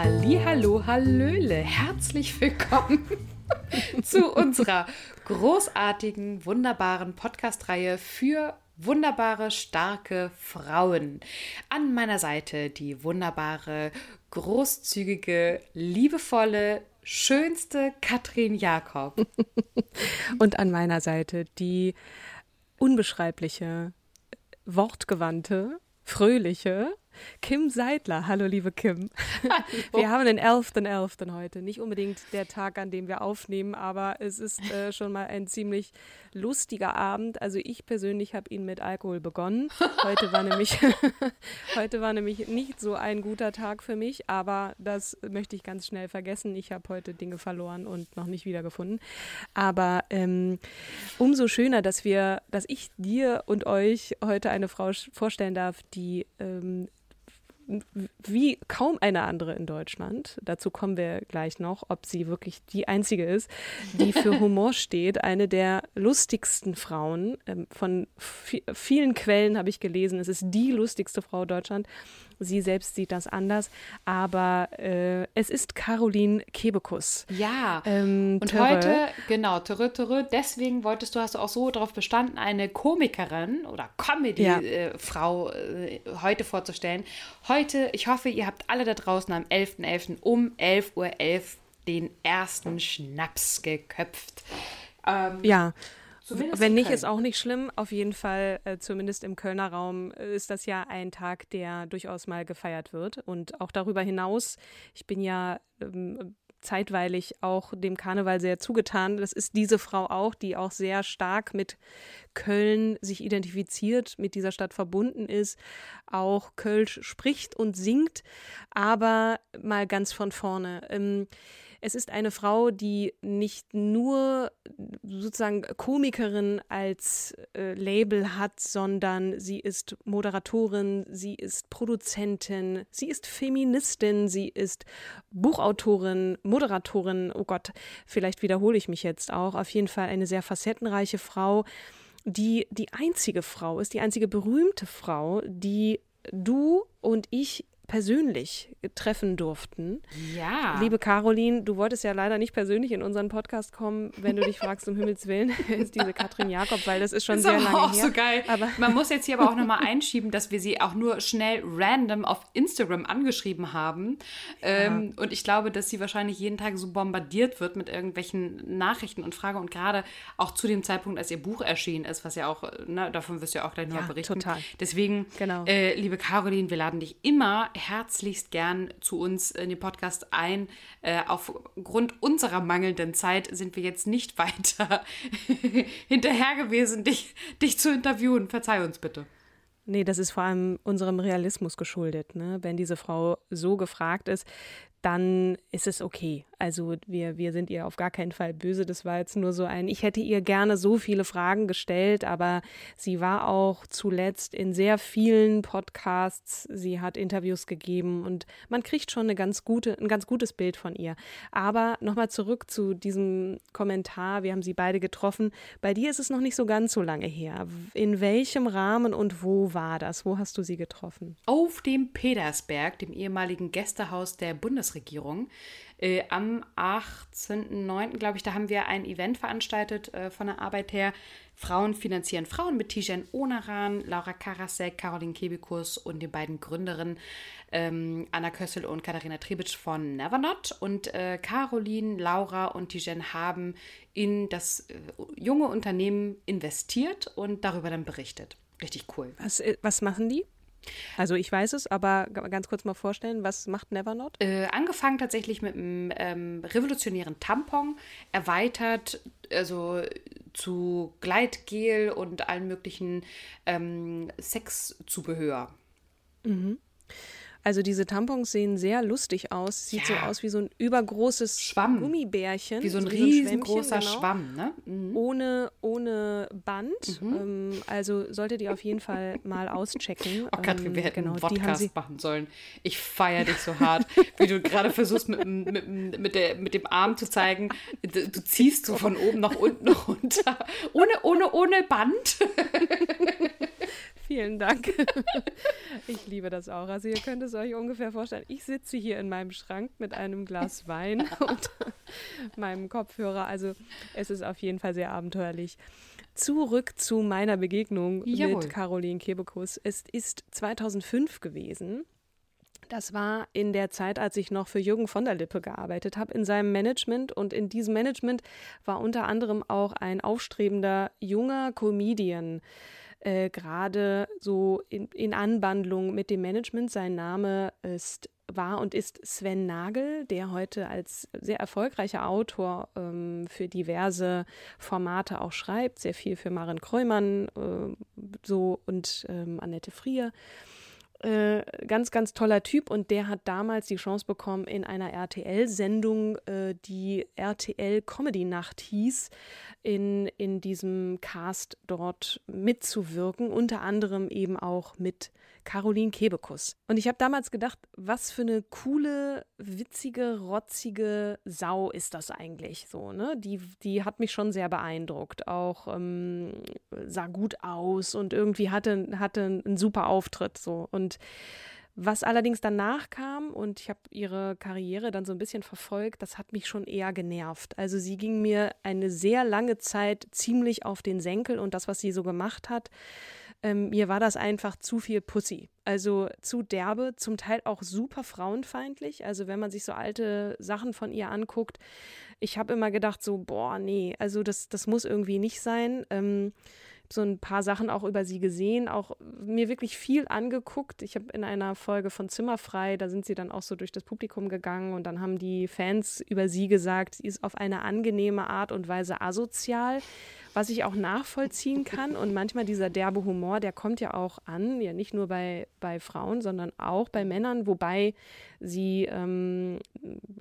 Hallo, Hallöle, herzlich willkommen zu unserer großartigen, wunderbaren Podcast-Reihe für wunderbare, starke Frauen. An meiner Seite die wunderbare, großzügige, liebevolle, schönste Katrin Jakob. Und an meiner Seite die unbeschreibliche, wortgewandte, fröhliche, Kim Seidler. Hallo, liebe Kim. Wir haben den 11.11. heute. Nicht unbedingt der Tag, an dem wir aufnehmen, aber es ist äh, schon mal ein ziemlich lustiger Abend. Also ich persönlich habe ihn mit Alkohol begonnen. Heute war nämlich heute war nämlich nicht so ein guter Tag für mich, aber das möchte ich ganz schnell vergessen. Ich habe heute Dinge verloren und noch nicht wiedergefunden. Aber ähm, umso schöner, dass wir, dass ich dir und euch heute eine Frau vorstellen darf, die ähm, wie kaum eine andere in Deutschland, dazu kommen wir gleich noch, ob sie wirklich die einzige ist, die für Humor steht. Eine der lustigsten Frauen. Ähm, von vielen Quellen habe ich gelesen, es ist die lustigste Frau Deutschland. Sie selbst sieht das anders, aber äh, es ist Caroline Kebekus. Ja. Ähm, und Töre. heute, genau, Töre, Töre, deswegen wolltest du, hast du auch so darauf bestanden, eine Komikerin oder Comedy-Frau ja. äh, äh, heute vorzustellen. Heute, ich hoffe, ihr habt alle da draußen am 11.11. .11. um 11.11 Uhr .11 den ersten Schnaps geköpft. Ähm, ja. Zumindest Wenn nicht, ist auch nicht schlimm. Auf jeden Fall, äh, zumindest im Kölner Raum, äh, ist das ja ein Tag, der durchaus mal gefeiert wird. Und auch darüber hinaus, ich bin ja ähm, zeitweilig auch dem Karneval sehr zugetan. Das ist diese Frau auch, die auch sehr stark mit Köln sich identifiziert, mit dieser Stadt verbunden ist, auch Kölsch spricht und singt, aber mal ganz von vorne. Ähm, es ist eine Frau, die nicht nur sozusagen Komikerin als äh, Label hat, sondern sie ist Moderatorin, sie ist Produzentin, sie ist Feministin, sie ist Buchautorin, Moderatorin. Oh Gott, vielleicht wiederhole ich mich jetzt auch. Auf jeden Fall eine sehr facettenreiche Frau, die die einzige Frau ist, die einzige berühmte Frau, die du und ich persönlich treffen durften. Ja. Liebe Caroline, du wolltest ja leider nicht persönlich in unseren Podcast kommen, wenn du dich fragst, um Himmels Willen, ist diese Katrin Jakob, weil das ist schon ist sehr lange auch her. so geil. Aber Man muss jetzt hier aber auch nochmal einschieben, dass wir sie auch nur schnell random auf Instagram angeschrieben haben. Ähm, ja. Und ich glaube, dass sie wahrscheinlich jeden Tag so bombardiert wird mit irgendwelchen Nachrichten und Fragen und gerade auch zu dem Zeitpunkt, als ihr Buch erschienen ist, was ja auch, ne, davon wirst du ja auch gleich noch ja, berichten. Total. Deswegen, genau. äh, liebe Caroline, wir laden dich immer herzlichst gern zu uns in den Podcast ein. Äh, aufgrund unserer mangelnden Zeit sind wir jetzt nicht weiter hinterher gewesen, dich, dich zu interviewen. Verzeih uns bitte. Nee, das ist vor allem unserem Realismus geschuldet. Ne? Wenn diese Frau so gefragt ist, dann ist es okay. Also wir, wir sind ihr auf gar keinen Fall böse. Das war jetzt nur so ein, ich hätte ihr gerne so viele Fragen gestellt, aber sie war auch zuletzt in sehr vielen Podcasts. Sie hat Interviews gegeben und man kriegt schon eine ganz gute, ein ganz gutes Bild von ihr. Aber nochmal zurück zu diesem Kommentar. Wir haben sie beide getroffen. Bei dir ist es noch nicht so ganz so lange her. In welchem Rahmen und wo war das? Wo hast du sie getroffen? Auf dem Petersberg, dem ehemaligen Gästehaus der Bundes Bundesregierung. Äh, am 18.09., glaube ich, da haben wir ein Event veranstaltet äh, von der Arbeit her. Frauen finanzieren Frauen mit Tijen Onaran, Laura Karasek, Caroline Kebikus und den beiden Gründerinnen ähm, Anna Kössel und Katharina Trebitsch von Nevernot. Und äh, Caroline, Laura und Tijen haben in das äh, junge Unternehmen investiert und darüber dann berichtet. Richtig cool. Was, äh, was machen die? Also ich weiß es, aber ganz kurz mal vorstellen, was macht Nevernot? Äh, angefangen tatsächlich mit einem ähm, revolutionären Tampon, erweitert also zu Gleitgel und allen möglichen ähm, Sexzubehör. Mhm. Also diese Tampons sehen sehr lustig aus. Sieht ja. so aus wie so ein übergroßes Schwamm. Gummibärchen. Wie so ein so riesengroßer genau. Schwamm, ne? Mhm. Ohne, ohne Band. Mhm. Ähm, also solltet ihr auf jeden Fall mal auschecken. Oh Gott, ähm, wir hätten genau, einen Podcast machen sollen. Ich feiere dich so hart, wie du gerade versuchst, mit, mit, mit, der, mit dem Arm zu zeigen, du, du ziehst so von oben nach unten runter. Ohne, ohne, ohne Band. Vielen Dank. Ich liebe das auch. Also ihr könnt es euch ungefähr vorstellen. Ich sitze hier in meinem Schrank mit einem Glas Wein und meinem Kopfhörer. Also es ist auf jeden Fall sehr abenteuerlich. Zurück zu meiner Begegnung Jawohl. mit Caroline Kebekus. Es ist 2005 gewesen. Das war in der Zeit, als ich noch für Jürgen von der Lippe gearbeitet habe, in seinem Management. Und in diesem Management war unter anderem auch ein aufstrebender junger Comedian äh, gerade so in, in Anbandlung mit dem Management. Sein Name ist war und ist Sven Nagel, der heute als sehr erfolgreicher Autor ähm, für diverse Formate auch schreibt, sehr viel für Maren Kreumann äh, so und ähm, Annette Frier. Äh, ganz, ganz toller Typ und der hat damals die Chance bekommen, in einer RTL-Sendung, äh, die RTL Comedy Nacht hieß, in, in diesem Cast dort mitzuwirken, unter anderem eben auch mit Caroline Kebekus. Und ich habe damals gedacht, was für eine coole, witzige, rotzige Sau ist das eigentlich so, ne? Die, die hat mich schon sehr beeindruckt. Auch ähm, sah gut aus und irgendwie hatte, hatte einen super Auftritt so. Und was allerdings danach kam, und ich habe ihre Karriere dann so ein bisschen verfolgt, das hat mich schon eher genervt. Also sie ging mir eine sehr lange Zeit ziemlich auf den Senkel und das, was sie so gemacht hat, ähm, mir war das einfach zu viel Pussy. Also zu derbe, zum Teil auch super frauenfeindlich. Also wenn man sich so alte Sachen von ihr anguckt, ich habe immer gedacht so, boah, nee, also das, das muss irgendwie nicht sein. Ähm, so ein paar Sachen auch über sie gesehen, auch mir wirklich viel angeguckt. Ich habe in einer Folge von Zimmerfrei, da sind sie dann auch so durch das Publikum gegangen und dann haben die Fans über sie gesagt, sie ist auf eine angenehme Art und Weise asozial was ich auch nachvollziehen kann. Und manchmal dieser derbe Humor, der kommt ja auch an, ja nicht nur bei, bei Frauen, sondern auch bei Männern, wobei sie, ähm,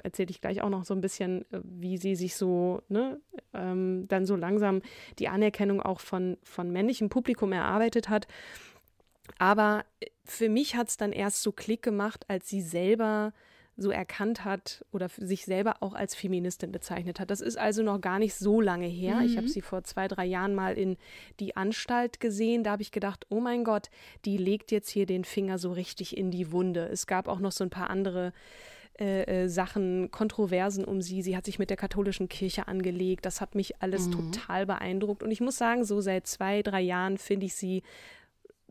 erzähle ich gleich auch noch so ein bisschen, äh, wie sie sich so, ne, ähm, dann so langsam die Anerkennung auch von, von männlichem Publikum erarbeitet hat. Aber für mich hat es dann erst so Klick gemacht, als sie selber so erkannt hat oder sich selber auch als Feministin bezeichnet hat. Das ist also noch gar nicht so lange her. Mhm. Ich habe sie vor zwei, drei Jahren mal in die Anstalt gesehen. Da habe ich gedacht, oh mein Gott, die legt jetzt hier den Finger so richtig in die Wunde. Es gab auch noch so ein paar andere äh, äh, Sachen, Kontroversen um sie. Sie hat sich mit der katholischen Kirche angelegt. Das hat mich alles mhm. total beeindruckt. Und ich muss sagen, so seit zwei, drei Jahren finde ich sie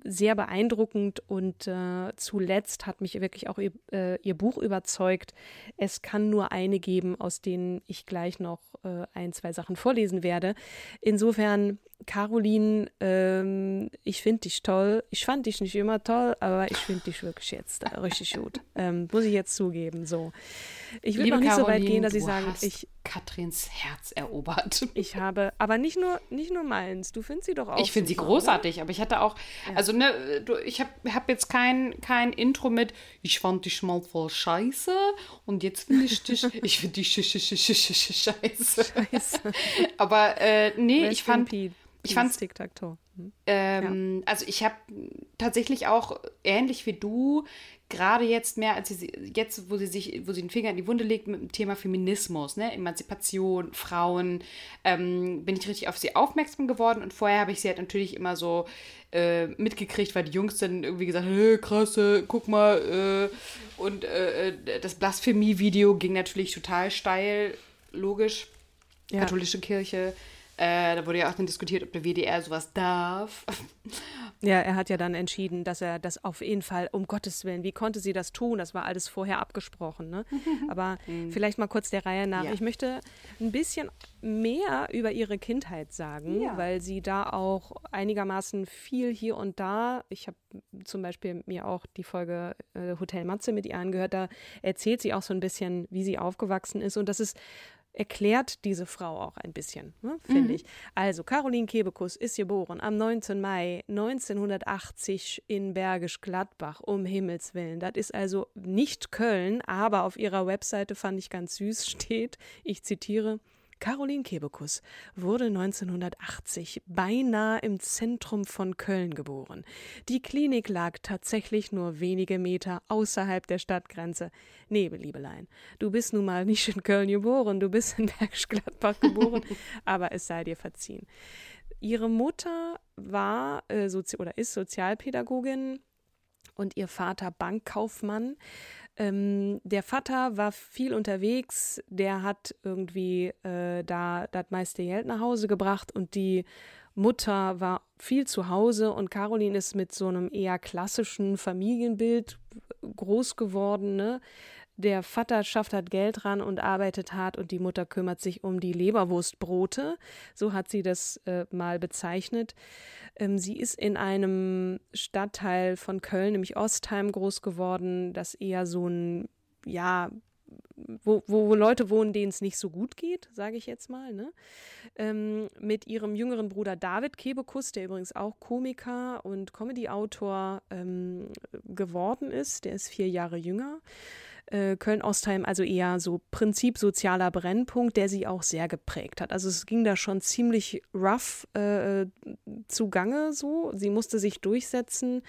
sehr beeindruckend und äh, zuletzt hat mich wirklich auch ihr, äh, ihr, Buch überzeugt. Es kann nur eine geben, aus denen ich gleich noch äh, ein, zwei Sachen vorlesen werde. Insofern, Caroline, ähm, ich finde dich toll. Ich fand dich nicht immer toll, aber ich finde dich wirklich jetzt äh, richtig gut. Ähm, muss ich jetzt zugeben. So. Ich will noch nicht Caroline, so weit gehen, dass ich sage, ich Katrins Herz erobert. Ich habe, aber nicht nur, nicht nur meins. Du findest sie doch auch. Ich finde sie großartig, oder? aber ich hatte auch, ja. also ne, du, ich habe hab jetzt kein, kein Intro mit, ich fand dich mal voll scheiße und jetzt finde ich dich, ich finde dich sch sch sch sch scheiße. Scheiße. Aber äh, nee, Rest ich fand, ich fand Tic-Tac-Toe. Hm. Ähm, ja. Also ich habe tatsächlich auch ähnlich wie du, gerade jetzt mehr als sie, jetzt, wo sie sich, wo sie den Finger in die Wunde legt mit dem Thema Feminismus, ne, Emanzipation, Frauen, ähm, bin ich richtig auf sie aufmerksam geworden und vorher habe ich sie halt natürlich immer so äh, mitgekriegt, weil die Jungs dann irgendwie gesagt haben, hey, krasse, guck mal, äh, und äh, äh, das Blasphemie-Video ging natürlich total steil, logisch, ja. katholische Kirche, äh, da wurde ja auch dann diskutiert, ob der WDR sowas darf. Ja, er hat ja dann entschieden, dass er das auf jeden Fall, um Gottes Willen, wie konnte sie das tun? Das war alles vorher abgesprochen. Ne? Aber mhm. vielleicht mal kurz der Reihe nach. Ja. Ich möchte ein bisschen mehr über ihre Kindheit sagen, ja. weil sie da auch einigermaßen viel hier und da, ich habe zum Beispiel mir auch die Folge äh, Hotel Matze mit ihr angehört, da erzählt sie auch so ein bisschen, wie sie aufgewachsen ist. Und das ist erklärt diese Frau auch ein bisschen, ne, finde mhm. ich. Also, Caroline Kebekus ist geboren am 19. Mai 1980 in Bergisch Gladbach, um Himmels Willen. Das ist also nicht Köln, aber auf ihrer Webseite fand ich ganz süß, steht, ich zitiere, Caroline Kebekus wurde 1980 beinahe im Zentrum von Köln geboren. Die Klinik lag tatsächlich nur wenige Meter außerhalb der Stadtgrenze. Nee, Liebelein, du bist nun mal nicht in Köln geboren, du bist in Bergisch Gladbach geboren, aber es sei dir verziehen. Ihre Mutter war äh, oder ist Sozialpädagogin und ihr Vater Bankkaufmann. Ähm, der Vater war viel unterwegs, der hat irgendwie äh, da das meiste Geld nach Hause gebracht und die Mutter war viel zu Hause und Caroline ist mit so einem eher klassischen Familienbild groß geworden. Ne? Der Vater schafft halt Geld ran und arbeitet hart und die Mutter kümmert sich um die Leberwurstbrote. So hat sie das äh, mal bezeichnet. Ähm, sie ist in einem Stadtteil von Köln, nämlich Ostheim, groß geworden, das eher so ein, ja, wo, wo, Leute wohnen, denen es nicht so gut geht, sage ich jetzt mal, ne? Ähm, mit ihrem jüngeren Bruder David Kebekus, der übrigens auch Komiker und Comedy-Autor ähm, geworden ist, der ist vier Jahre jünger äh, Köln-Ostheim also eher so Prinzip sozialer Brennpunkt, der sie auch sehr geprägt hat. Also es ging da schon ziemlich rough äh, zugange so. Sie musste sich durchsetzen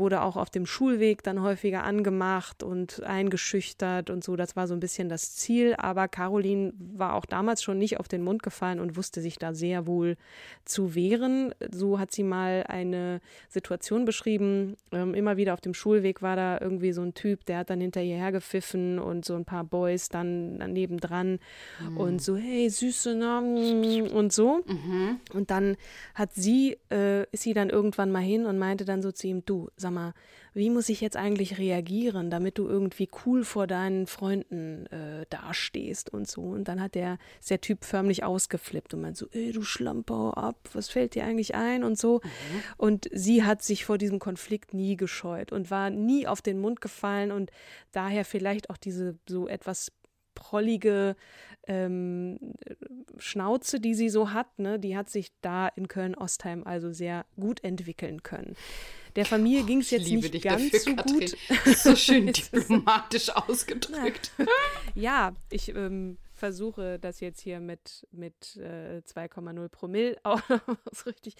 wurde auch auf dem Schulweg dann häufiger angemacht und eingeschüchtert und so. Das war so ein bisschen das Ziel. Aber Caroline war auch damals schon nicht auf den Mund gefallen und wusste sich da sehr wohl zu wehren. So hat sie mal eine Situation beschrieben. Ähm, immer wieder auf dem Schulweg war da irgendwie so ein Typ, der hat dann hinter ihr hergepfiffen und so ein paar Boys dann daneben dran mhm. und so, hey, süße Namen und so. Mhm. Und dann hat sie, äh, ist sie dann irgendwann mal hin und meinte dann so zu ihm, du, sag sag mal, wie muss ich jetzt eigentlich reagieren, damit du irgendwie cool vor deinen Freunden äh, dastehst und so. Und dann hat der, ist der Typ förmlich ausgeflippt und meint so, ey, du Schlamper ab, was fällt dir eigentlich ein und so. Mhm. Und sie hat sich vor diesem Konflikt nie gescheut und war nie auf den Mund gefallen und daher vielleicht auch diese so etwas prollige ähm, Schnauze, die sie so hat, ne, die hat sich da in Köln-Ostheim also sehr gut entwickeln können. Der Familie oh, ging es jetzt nicht ganz dafür, so gut. So schön diplomatisch ausgedrückt. ja, ich ähm, versuche das jetzt hier mit, mit äh, 2,0 Promille auch richtig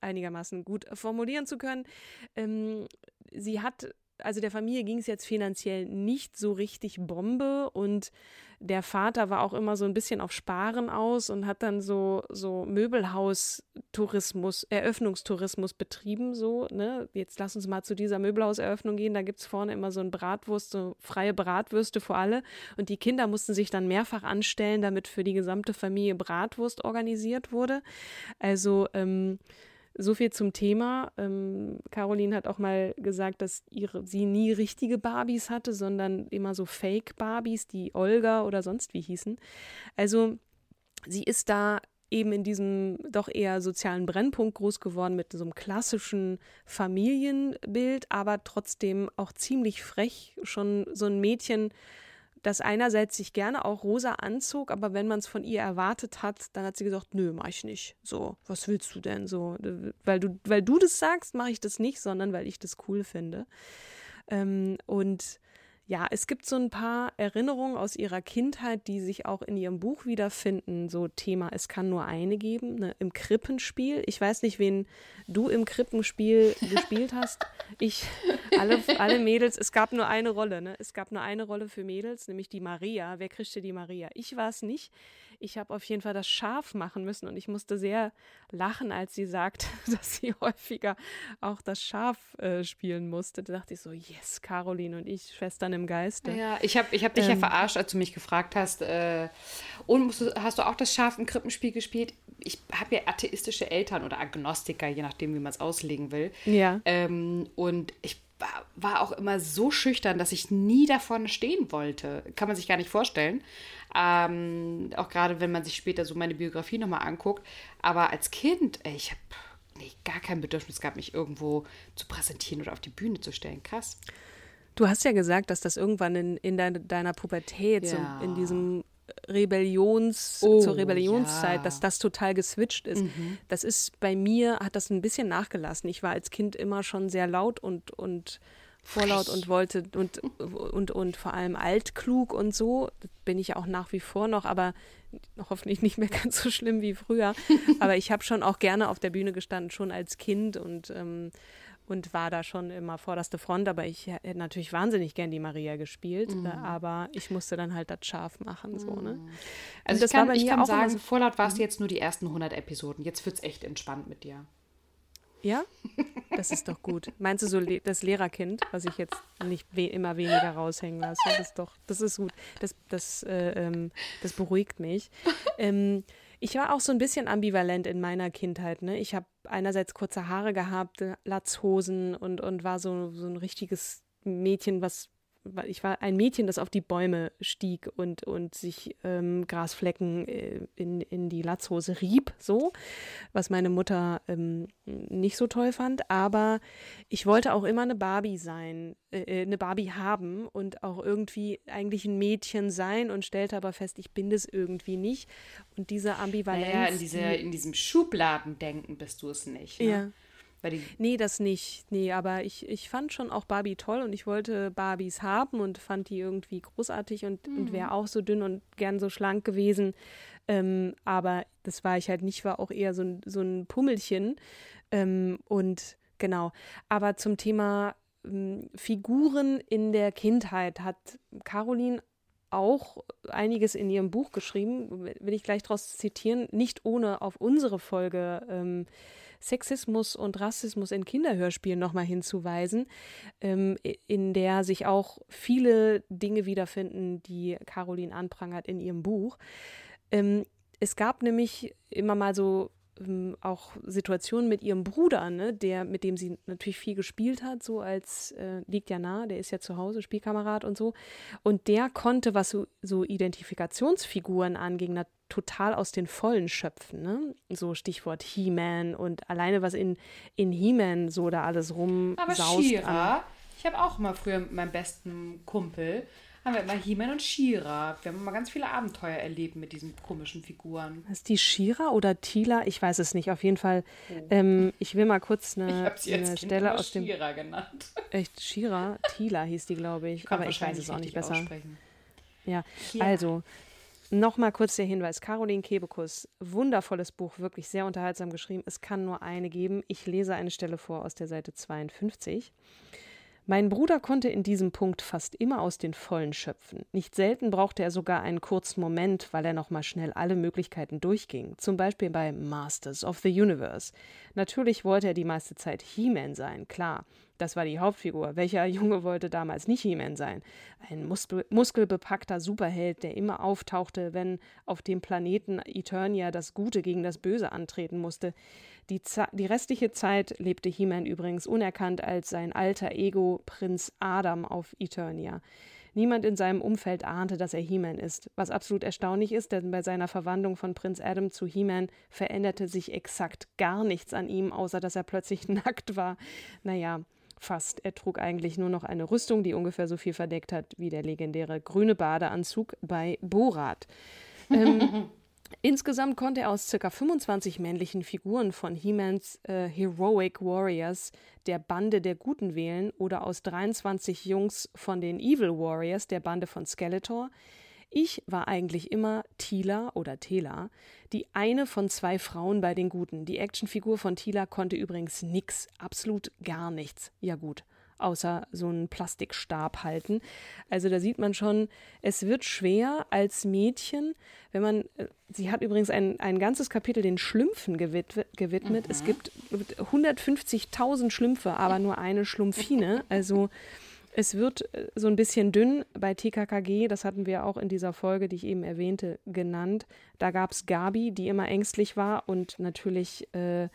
einigermaßen gut formulieren zu können. Ähm, sie hat also der Familie ging es jetzt finanziell nicht so richtig Bombe und der Vater war auch immer so ein bisschen auf Sparen aus und hat dann so, so Möbelhaustourismus, Eröffnungstourismus betrieben, so, ne? Jetzt lass uns mal zu dieser Möbelhauseröffnung gehen, da gibt es vorne immer so ein Bratwurst, so freie Bratwürste für alle und die Kinder mussten sich dann mehrfach anstellen, damit für die gesamte Familie Bratwurst organisiert wurde. Also, ähm, so viel zum Thema. Ähm, Caroline hat auch mal gesagt, dass ihre, sie nie richtige Barbies hatte, sondern immer so Fake-Barbies, die Olga oder sonst wie hießen. Also sie ist da eben in diesem doch eher sozialen Brennpunkt groß geworden mit so einem klassischen Familienbild, aber trotzdem auch ziemlich frech, schon so ein Mädchen, das einerseits sich gerne auch rosa anzog, aber wenn man es von ihr erwartet hat, dann hat sie gesagt, nö, mach ich nicht. So, was willst du denn so? Weil du, weil du das sagst, mache ich das nicht, sondern weil ich das cool finde. Ähm, und ja, es gibt so ein paar Erinnerungen aus ihrer Kindheit, die sich auch in ihrem Buch wiederfinden. So Thema, es kann nur eine geben, ne? im Krippenspiel. Ich weiß nicht, wen du im Krippenspiel gespielt hast. Ich, alle, alle Mädels, es gab nur eine Rolle, ne? Es gab nur eine Rolle für Mädels, nämlich die Maria. Wer kriegte die Maria? Ich war es nicht. Ich habe auf jeden Fall das Schaf machen müssen und ich musste sehr lachen, als sie sagt, dass sie häufiger auch das Schaf äh, spielen musste. Da dachte ich so, yes, Caroline und ich, Schwestern im Geiste. Ja, ich habe ich hab dich ähm, ja verarscht, als du mich gefragt hast. Äh, und hast du auch das Schaf im Krippenspiel gespielt? Ich habe ja atheistische Eltern oder Agnostiker, je nachdem, wie man es auslegen will. Ja. Ähm, und ich war, war auch immer so schüchtern, dass ich nie davon stehen wollte. Kann man sich gar nicht vorstellen. Ähm, auch gerade, wenn man sich später so meine Biografie nochmal anguckt. Aber als Kind, ey, ich habe nee, gar kein Bedürfnis gehabt, mich irgendwo zu präsentieren oder auf die Bühne zu stellen. Krass. Du hast ja gesagt, dass das irgendwann in, in deine, deiner Pubertät, ja. so in diesem Rebellions, oh, zur Rebellionszeit, ja. dass das total geswitcht ist. Mhm. Das ist bei mir, hat das ein bisschen nachgelassen. Ich war als Kind immer schon sehr laut und, und vorlaut und wollte und, und, und vor allem altklug und so. Das bin ich auch nach wie vor noch, aber hoffentlich nicht mehr ganz so schlimm wie früher. aber ich habe schon auch gerne auf der Bühne gestanden, schon als Kind und ähm, und war da schon immer vorderste Front, aber ich hätte natürlich wahnsinnig gern die Maria gespielt, mhm. aber ich musste dann halt das scharf machen, so, ne? Mhm. Also ich kann, ich kann sagen, so, vorlaut warst du mhm. jetzt nur die ersten 100 Episoden, jetzt wird es echt entspannt mit dir. Ja, das ist doch gut. Meinst du so das Lehrerkind, was ich jetzt nicht we immer weniger raushängen lasse? Das ist doch, das ist gut. Das, das, äh, ähm, das beruhigt mich. Ähm, ich war auch so ein bisschen ambivalent in meiner Kindheit. Ne? Ich habe einerseits kurze Haare gehabt, Latzhosen und, und war so, so ein richtiges Mädchen, was ich war ein Mädchen, das auf die Bäume stieg und, und sich ähm, Grasflecken äh, in, in die Latzhose rieb, so, was meine Mutter ähm, nicht so toll fand. Aber ich wollte auch immer eine Barbie sein, äh, äh, eine Barbie haben und auch irgendwie eigentlich ein Mädchen sein und stellte aber fest, ich bin das irgendwie nicht. Und diese Ambivalenz. Naja, in, diese, in diesem Schubladendenken bist du es nicht. Ne? Ja. Nee, das nicht. Nee, aber ich, ich fand schon auch Barbie toll und ich wollte Barbies haben und fand die irgendwie großartig und, mhm. und wäre auch so dünn und gern so schlank gewesen. Ähm, aber das war ich halt nicht, war auch eher so ein, so ein Pummelchen. Ähm, und genau. Aber zum Thema ähm, Figuren in der Kindheit hat Caroline auch einiges in ihrem Buch geschrieben, will ich gleich daraus zitieren, nicht ohne auf unsere Folge ähm, Sexismus und Rassismus in Kinderhörspielen nochmal hinzuweisen, ähm, in der sich auch viele Dinge wiederfinden, die Caroline anprangert in ihrem Buch. Ähm, es gab nämlich immer mal so ähm, auch Situationen mit ihrem Bruder, ne, der, mit dem sie natürlich viel gespielt hat, so als, äh, liegt ja nah, der ist ja zu Hause, Spielkamerad und so. Und der konnte, was so, so Identifikationsfiguren anging, total aus den Vollen schöpfen, ne? So Stichwort He-Man und alleine was in, in He-Man so da alles rumsaust. Aber Shira, ich habe auch mal früher mit meinem besten Kumpel haben wir immer He-Man und Shira. Wir haben immer ganz viele Abenteuer erlebt mit diesen komischen Figuren. Ist die Shira oder Tila? Ich weiß es nicht. Auf jeden Fall. Oh. Ähm, ich will mal kurz eine, eine Stelle aus dem. Shira genannt. Echt Shira? Tila hieß die, glaube ich. ich Aber ich weiß es auch nicht besser. Ja, Shira. also Nochmal kurz der Hinweis: Caroline Kebekus, wundervolles Buch, wirklich sehr unterhaltsam geschrieben. Es kann nur eine geben. Ich lese eine Stelle vor aus der Seite 52. Mein Bruder konnte in diesem Punkt fast immer aus den Vollen schöpfen. Nicht selten brauchte er sogar einen kurzen Moment, weil er nochmal schnell alle Möglichkeiten durchging. Zum Beispiel bei Masters of the Universe. Natürlich wollte er die meiste Zeit He-Man sein, klar. Das war die Hauptfigur. Welcher Junge wollte damals nicht He-Man sein? Ein muskel muskelbepackter Superheld, der immer auftauchte, wenn auf dem Planeten Eternia das Gute gegen das Böse antreten musste. Die, die restliche Zeit lebte He-Man übrigens unerkannt als sein alter Ego Prinz Adam auf Eternia. Niemand in seinem Umfeld ahnte, dass er He-Man ist. Was absolut erstaunlich ist, denn bei seiner Verwandlung von Prinz Adam zu He-Man veränderte sich exakt gar nichts an ihm, außer dass er plötzlich nackt war. Naja, fast. Er trug eigentlich nur noch eine Rüstung, die ungefähr so viel verdeckt hat wie der legendäre grüne Badeanzug bei Borat. Ähm, Insgesamt konnte er aus ca. 25 männlichen Figuren von He-Mans äh, Heroic Warriors der Bande der Guten wählen oder aus 23 Jungs von den Evil Warriors der Bande von Skeletor. Ich war eigentlich immer Tila oder Tela, die eine von zwei Frauen bei den Guten. Die Actionfigur von Tila konnte übrigens nix, absolut gar nichts. Ja gut, außer so einen Plastikstab halten. Also da sieht man schon, es wird schwer als Mädchen, wenn man, äh, sie hat übrigens ein, ein ganzes Kapitel den Schlümpfen gewidmet. gewidmet. Mhm. Es gibt 150.000 Schlümpfe, aber nur eine Schlumpfine. Also es wird äh, so ein bisschen dünn bei TKKG, das hatten wir auch in dieser Folge, die ich eben erwähnte, genannt. Da gab es Gabi, die immer ängstlich war und natürlich äh, äh,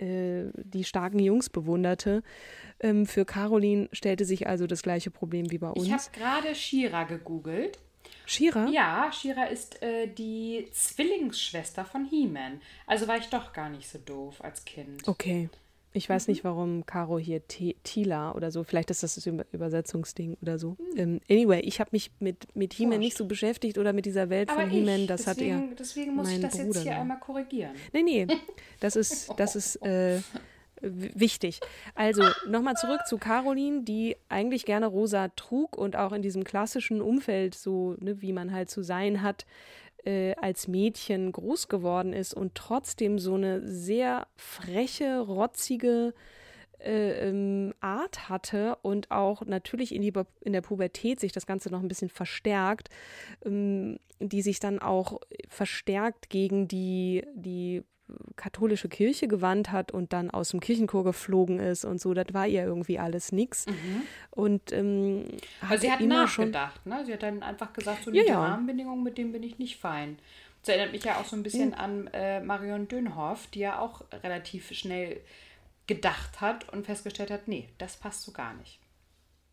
die starken Jungs bewunderte. Ähm, für Caroline stellte sich also das gleiche Problem wie bei uns. Ich habe gerade Shira gegoogelt. Shira? Ja, Shira ist äh, die Zwillingsschwester von He-Man. Also war ich doch gar nicht so doof als Kind. Okay. Ich weiß mhm. nicht, warum Caro hier Tila oder so, vielleicht ist das das Übersetzungsding oder so. Mhm. Ähm, anyway, ich habe mich mit, mit He-Man nicht so beschäftigt oder mit dieser Welt Aber von He-Man. Das deswegen, hat er. Deswegen muss ich das Bruder jetzt hier dann. einmal korrigieren. Nee, nee, das ist, das ist äh, wichtig. Also nochmal zurück zu Caroline, die eigentlich gerne rosa trug und auch in diesem klassischen Umfeld, so ne, wie man halt zu sein hat, äh, als Mädchen groß geworden ist und trotzdem so eine sehr freche, rotzige äh, ähm, Art hatte und auch natürlich in, die, in der Pubertät sich das Ganze noch ein bisschen verstärkt, ähm, die sich dann auch verstärkt gegen die, die katholische Kirche gewandt hat und dann aus dem Kirchenchor geflogen ist und so, das war ihr irgendwie alles nix. Mhm. Und ähm, also sie hat nachgedacht, schon, ne? Sie hat dann einfach gesagt, so ja, die ja. Rahmenbedingungen, mit denen bin ich nicht fein. Das erinnert mich ja auch so ein bisschen mhm. an äh, Marion Dönhoff, die ja auch relativ schnell gedacht hat und festgestellt hat, nee, das passt so gar nicht.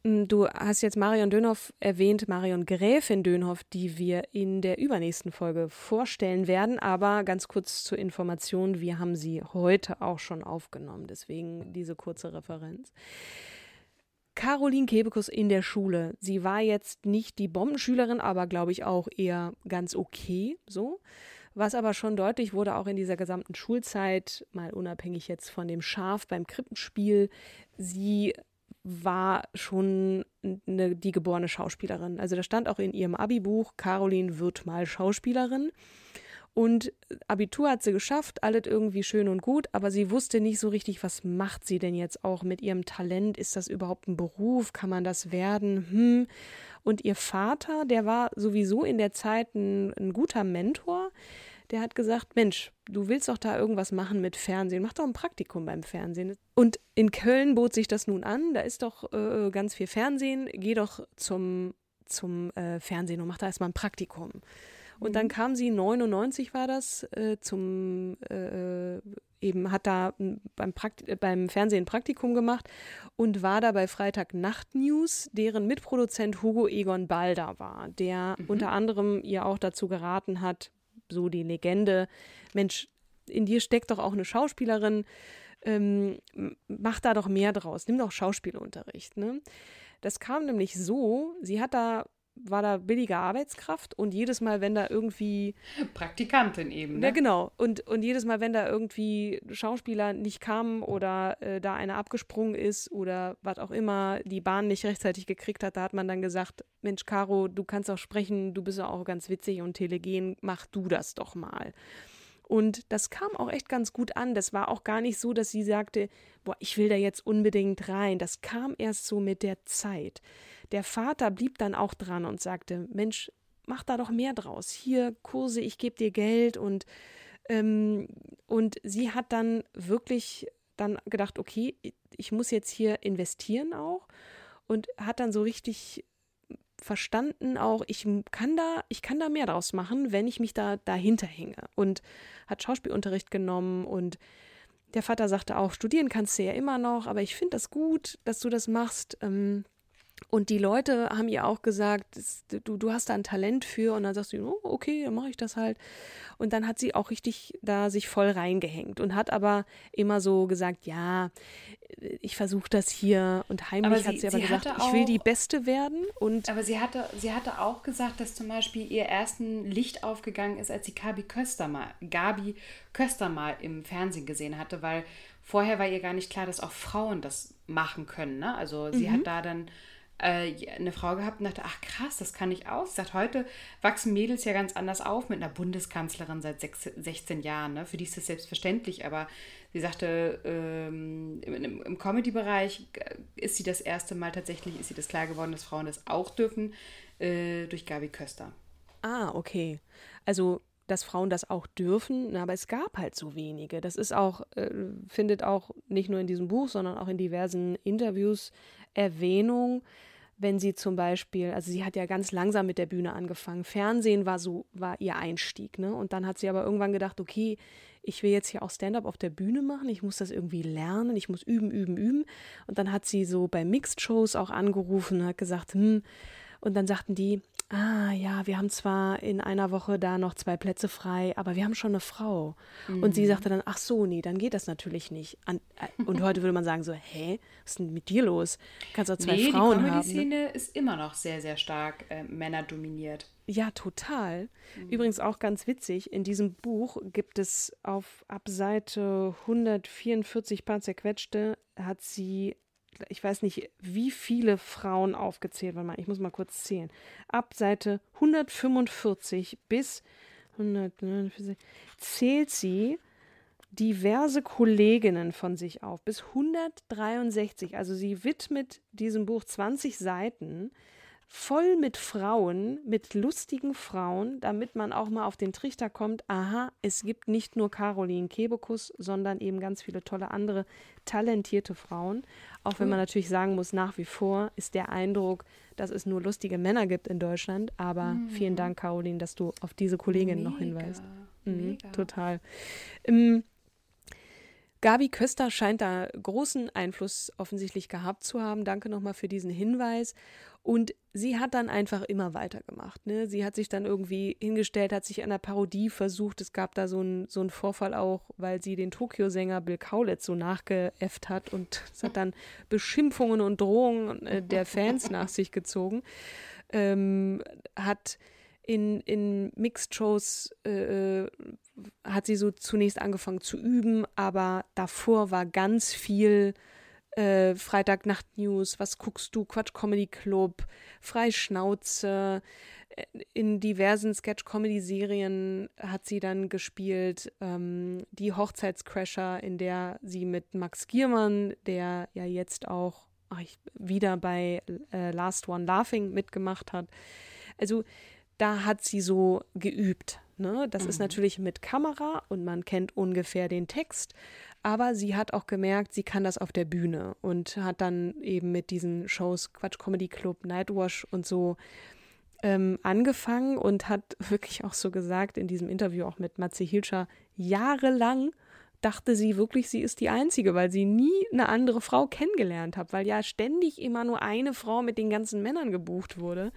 Mm, du hast jetzt Marion Dönhoff erwähnt, Marion Gräfin Dönhoff, die wir in der übernächsten Folge vorstellen werden. Aber ganz kurz zur Information, wir haben sie heute auch schon aufgenommen. Deswegen diese kurze Referenz. Caroline Kebekus in der Schule. Sie war jetzt nicht die Bombenschülerin, aber glaube ich auch eher ganz okay so. Was aber schon deutlich wurde, auch in dieser gesamten Schulzeit, mal unabhängig jetzt von dem Schaf beim Krippenspiel, sie war schon eine, die geborene Schauspielerin. Also da stand auch in ihrem Abi-Buch, Caroline wird mal Schauspielerin. Und Abitur hat sie geschafft, alles irgendwie schön und gut, aber sie wusste nicht so richtig, was macht sie denn jetzt auch mit ihrem Talent? Ist das überhaupt ein Beruf? Kann man das werden? Hm. Und ihr Vater, der war sowieso in der Zeit ein, ein guter Mentor der hat gesagt, Mensch, du willst doch da irgendwas machen mit Fernsehen, mach doch ein Praktikum beim Fernsehen. Und in Köln bot sich das nun an, da ist doch äh, ganz viel Fernsehen, geh doch zum, zum äh, Fernsehen und mach da erstmal ein Praktikum. Und mhm. dann kam sie, 99 war das, äh, zum äh, eben hat da beim, Prakt beim Fernsehen Praktikum gemacht und war da bei Freitag Nacht News, deren Mitproduzent Hugo Egon Balder war, der mhm. unter anderem ihr auch dazu geraten hat, so die Legende, Mensch, in dir steckt doch auch eine Schauspielerin, ähm, mach da doch mehr draus, nimm doch Schauspielunterricht. Ne? Das kam nämlich so, sie hat da war da billige Arbeitskraft und jedes Mal, wenn da irgendwie. Praktikantin eben. Ne? Ja, genau. Und, und jedes Mal, wenn da irgendwie Schauspieler nicht kamen oder äh, da einer abgesprungen ist oder was auch immer, die Bahn nicht rechtzeitig gekriegt hat, da hat man dann gesagt: Mensch, Caro, du kannst auch sprechen, du bist ja auch ganz witzig und telegen, mach du das doch mal. Und das kam auch echt ganz gut an. Das war auch gar nicht so, dass sie sagte, boah, ich will da jetzt unbedingt rein. Das kam erst so mit der Zeit. Der Vater blieb dann auch dran und sagte, Mensch, mach da doch mehr draus. Hier Kurse, ich gebe dir Geld und ähm, und sie hat dann wirklich dann gedacht, okay, ich muss jetzt hier investieren auch und hat dann so richtig verstanden auch, ich kann da, ich kann da mehr draus machen, wenn ich mich da dahinter hänge. Und hat Schauspielunterricht genommen und der Vater sagte auch, studieren kannst du ja immer noch, aber ich finde das gut, dass du das machst. Ähm, Und die Leute haben ihr auch gesagt, du, du hast da ein Talent für. Und dann sagst du, oh, okay, dann mache ich das halt. Und dann hat sie auch richtig da sich voll reingehängt und hat aber immer so gesagt, ja, ich versuche das hier. Und heimlich sie, hat sie aber sie gesagt, auch, ich will die Beste werden. Und aber sie hatte, sie hatte auch gesagt, dass zum Beispiel ihr ersten Licht aufgegangen ist, als sie Gabi Köster mal, Gabi Köster mal im Fernsehen gesehen hatte, weil vorher war ihr gar nicht klar, dass auch Frauen das machen können. Ne? Also sie mhm. hat da dann äh, eine Frau gehabt und dachte, ach krass, das kann ich auch. Sie sagt, heute wachsen Mädels ja ganz anders auf mit einer Bundeskanzlerin seit 16 Jahren. Ne? Für die ist das selbstverständlich, aber sie sagte, ähm, im, im Comedy-Bereich äh, ist sie das erste Mal tatsächlich, ist sie das klar geworden, dass Frauen das auch dürfen, äh, durch Gabi Köster. Ah, okay. Also dass Frauen das auch dürfen, aber es gab halt so wenige. Das ist auch, äh, findet auch nicht nur in diesem Buch, sondern auch in diversen Interviews Erwähnung, wenn sie zum Beispiel, also sie hat ja ganz langsam mit der Bühne angefangen. Fernsehen war so, war ihr Einstieg, ne? Und dann hat sie aber irgendwann gedacht, okay, ich will jetzt hier auch Stand-up auf der Bühne machen, ich muss das irgendwie lernen, ich muss üben, üben, üben. Und dann hat sie so bei Mixed-Shows auch angerufen und hat gesagt, hm, und dann sagten die, ah ja, wir haben zwar in einer Woche da noch zwei Plätze frei, aber wir haben schon eine Frau. Mhm. Und sie mhm. sagte dann, ach so, nee, dann geht das natürlich nicht. An, äh, und heute würde man sagen so, hä, was ist denn mit dir los? Kannst auch zwei nee, Frauen die haben. Die Szene ist immer noch sehr, sehr stark äh, männerdominiert. Ja, total. Mhm. Übrigens auch ganz witzig, in diesem Buch gibt es auf ab Seite 144 paar zerquetschte, hat sie ich weiß nicht, wie viele Frauen aufgezählt. Mal, ich muss mal kurz zählen. Ab Seite 145 bis 149 zählt sie diverse Kolleginnen von sich auf. Bis 163. Also sie widmet diesem Buch 20 Seiten voll mit Frauen, mit lustigen Frauen, damit man auch mal auf den Trichter kommt, aha, es gibt nicht nur Caroline Kebekus, sondern eben ganz viele tolle andere talentierte Frauen. Auch wenn man natürlich sagen muss, nach wie vor ist der Eindruck, dass es nur lustige Männer gibt in Deutschland. Aber mhm. vielen Dank, Caroline, dass du auf diese Kollegin Mega. noch hinweist. Mhm, total. Ähm, Gabi Köster scheint da großen Einfluss offensichtlich gehabt zu haben. Danke nochmal für diesen Hinweis. Und sie hat dann einfach immer weitergemacht. Ne? Sie hat sich dann irgendwie hingestellt, hat sich an der Parodie versucht. Es gab da so einen so Vorfall auch, weil sie den Tokio-Sänger Bill Kaulitz so nachgeäfft hat und es hat dann Beschimpfungen und Drohungen äh, der Fans nach sich gezogen. Ähm, hat in, in Mixed-Shows äh, hat sie so zunächst angefangen zu üben, aber davor war ganz viel äh, Freitagnacht-News, was guckst du, Quatsch Comedy Club, Freischnauze, äh, in diversen Sketch-Comedy-Serien hat sie dann gespielt, ähm, die Hochzeitscrasher, in der sie mit Max Giermann, der ja jetzt auch ach, wieder bei äh, Last One Laughing mitgemacht hat. Also da hat sie so geübt. Ne? Das mhm. ist natürlich mit Kamera und man kennt ungefähr den Text, aber sie hat auch gemerkt, sie kann das auf der Bühne und hat dann eben mit diesen Shows Quatsch Comedy Club, Nightwash und so ähm, angefangen und hat wirklich auch so gesagt in diesem Interview auch mit Matze Hilscher, jahrelang dachte sie wirklich, sie ist die Einzige, weil sie nie eine andere Frau kennengelernt hat, weil ja ständig immer nur eine Frau mit den ganzen Männern gebucht wurde.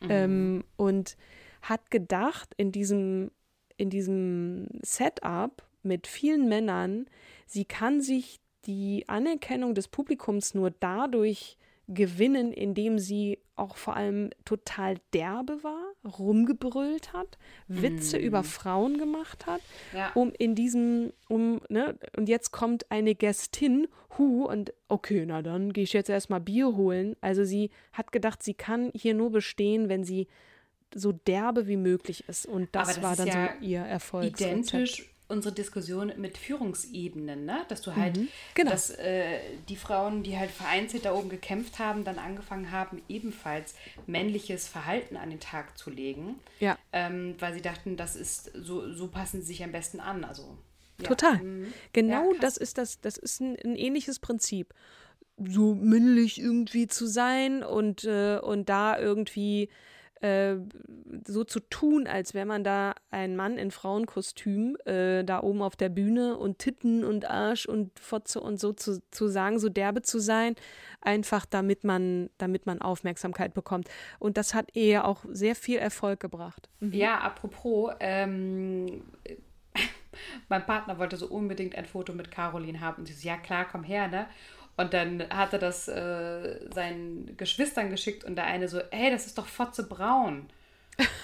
Mhm. Ähm, und hat gedacht, in diesem, in diesem Setup mit vielen Männern, sie kann sich die Anerkennung des Publikums nur dadurch gewinnen, indem sie auch vor allem total derbe war, rumgebrüllt hat, Witze mm. über Frauen gemacht hat, ja. um in diesem, um, ne, und jetzt kommt eine Gästin, hu, und okay, na dann gehe ich jetzt erstmal Bier holen. Also sie hat gedacht, sie kann hier nur bestehen, wenn sie so derbe wie möglich ist. Und das, das war dann ja so ihr Erfolg. Identisch unsere Diskussion mit Führungsebenen, ne? dass du halt, mhm, genau. dass äh, die Frauen, die halt vereinzelt da oben gekämpft haben, dann angefangen haben, ebenfalls männliches Verhalten an den Tag zu legen, ja. ähm, weil sie dachten, das ist so, so passen sie sich am besten an. Also ja. total. Mhm. Genau, ja, das ist das, das ist ein, ein ähnliches Prinzip so männlich irgendwie zu sein und, äh, und da irgendwie äh, so zu tun, als wäre man da ein Mann in Frauenkostüm äh, da oben auf der Bühne und Titten und Arsch und Fotze und so zu, zu sagen, so derbe zu sein, einfach damit man, damit man Aufmerksamkeit bekommt. Und das hat eher auch sehr viel Erfolg gebracht. Mhm. Ja, apropos, ähm, mein Partner wollte so unbedingt ein Foto mit Caroline haben und sie so, ja klar, komm her, ne? Und dann hat er das äh, seinen Geschwistern geschickt und der eine so, hey, das ist doch Fotze Braun.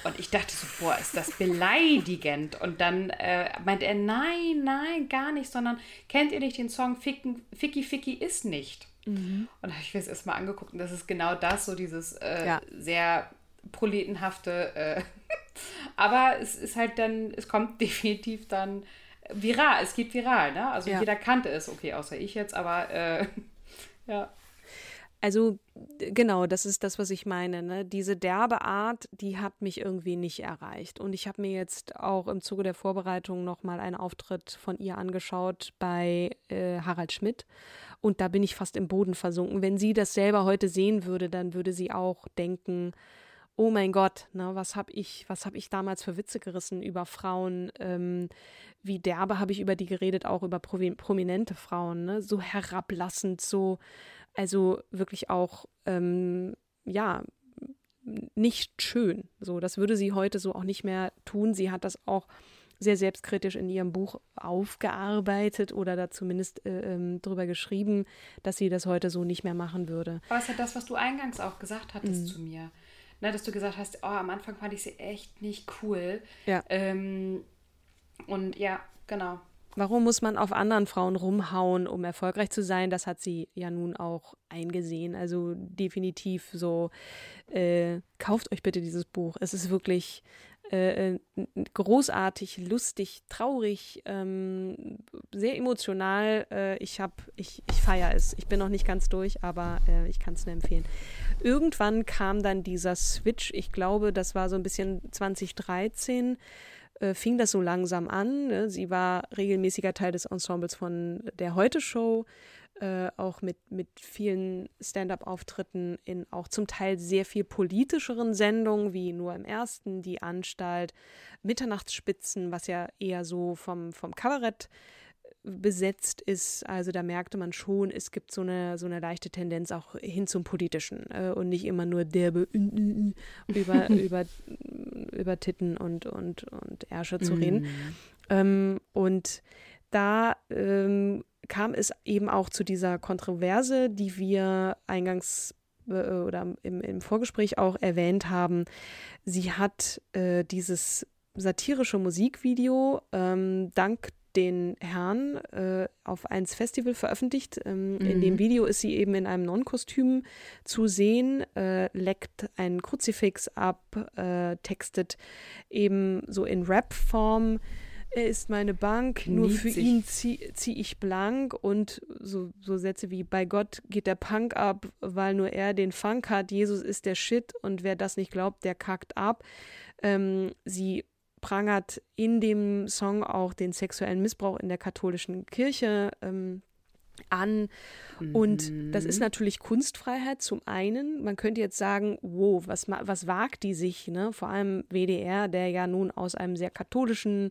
Und ich dachte so, boah, ist das beleidigend. Und dann äh, meint er, nein, nein, gar nicht, sondern kennt ihr nicht den Song Ficken, Ficky Ficky ist nicht? Mhm. Und da habe ich mir das erstmal angeguckt und das ist genau das, so dieses äh, ja. sehr proletenhafte. Äh, aber es ist halt dann, es kommt definitiv dann viral, es geht viral, ne? Also ja. jeder kannte es, okay, außer ich jetzt, aber äh, ja. Also genau, das ist das, was ich meine. Ne? Diese derbe Art, die hat mich irgendwie nicht erreicht. Und ich habe mir jetzt auch im Zuge der Vorbereitung nochmal einen Auftritt von ihr angeschaut bei äh, Harald Schmidt. Und da bin ich fast im Boden versunken. Wenn sie das selber heute sehen würde, dann würde sie auch denken, oh mein Gott, ne, was habe ich, was habe ich damals für Witze gerissen über Frauen? Ähm, wie derbe habe ich über die geredet, auch über prominente Frauen, ne? So herablassend, so, also wirklich auch, ähm, ja, nicht schön. So, das würde sie heute so auch nicht mehr tun. Sie hat das auch sehr selbstkritisch in ihrem Buch aufgearbeitet oder da zumindest äh, ähm, drüber geschrieben, dass sie das heute so nicht mehr machen würde. Aber es ist ja das, was du eingangs auch gesagt hattest mhm. zu mir ne, dass du gesagt hast, oh, am Anfang fand ich sie echt nicht cool. Ja. Ähm, und ja, genau. Warum muss man auf anderen Frauen rumhauen, um erfolgreich zu sein? Das hat sie ja nun auch eingesehen. Also definitiv so, äh, kauft euch bitte dieses Buch. Es ist wirklich äh, äh, großartig, lustig, traurig, ähm, sehr emotional. Äh, ich habe, ich, ich feiere es. Ich bin noch nicht ganz durch, aber äh, ich kann es nur empfehlen. Irgendwann kam dann dieser Switch. Ich glaube, das war so ein bisschen 2013 äh, fing das so langsam an. Ne? Sie war regelmäßiger Teil des Ensembles von der Heute-Show, äh, auch mit, mit vielen Stand-up-Auftritten in auch zum Teil sehr viel politischeren Sendungen, wie nur im ersten, die Anstalt, Mitternachtsspitzen, was ja eher so vom, vom Kabarett besetzt ist. Also da merkte man schon, es gibt so eine, so eine leichte Tendenz auch hin zum Politischen äh, und nicht immer nur derbe über, über, über Titten und, und, und Ärsche zu reden. Mm. Ähm, und da ähm, kam es eben auch zu dieser Kontroverse, die wir eingangs äh, oder im, im Vorgespräch auch erwähnt haben. Sie hat äh, dieses satirische Musikvideo ähm, dank den Herrn äh, auf eins Festival veröffentlicht. Ähm, mhm. In dem mhm. Video ist sie eben in einem Non-Kostüm zu sehen, äh, leckt ein Kruzifix ab, äh, textet eben so in Rap-Form. Er ist meine Bank, nur für ihn ziehe zieh ich blank und so, so Sätze wie bei Gott geht der Punk ab, weil nur er den Funk hat, Jesus ist der Shit und wer das nicht glaubt, der kackt ab. Ähm, sie prangert in dem Song auch den sexuellen Missbrauch in der katholischen Kirche ähm, an. Und mhm. das ist natürlich Kunstfreiheit zum einen. Man könnte jetzt sagen, wow, was, was wagt die sich, ne? Vor allem WDR, der ja nun aus einem sehr katholischen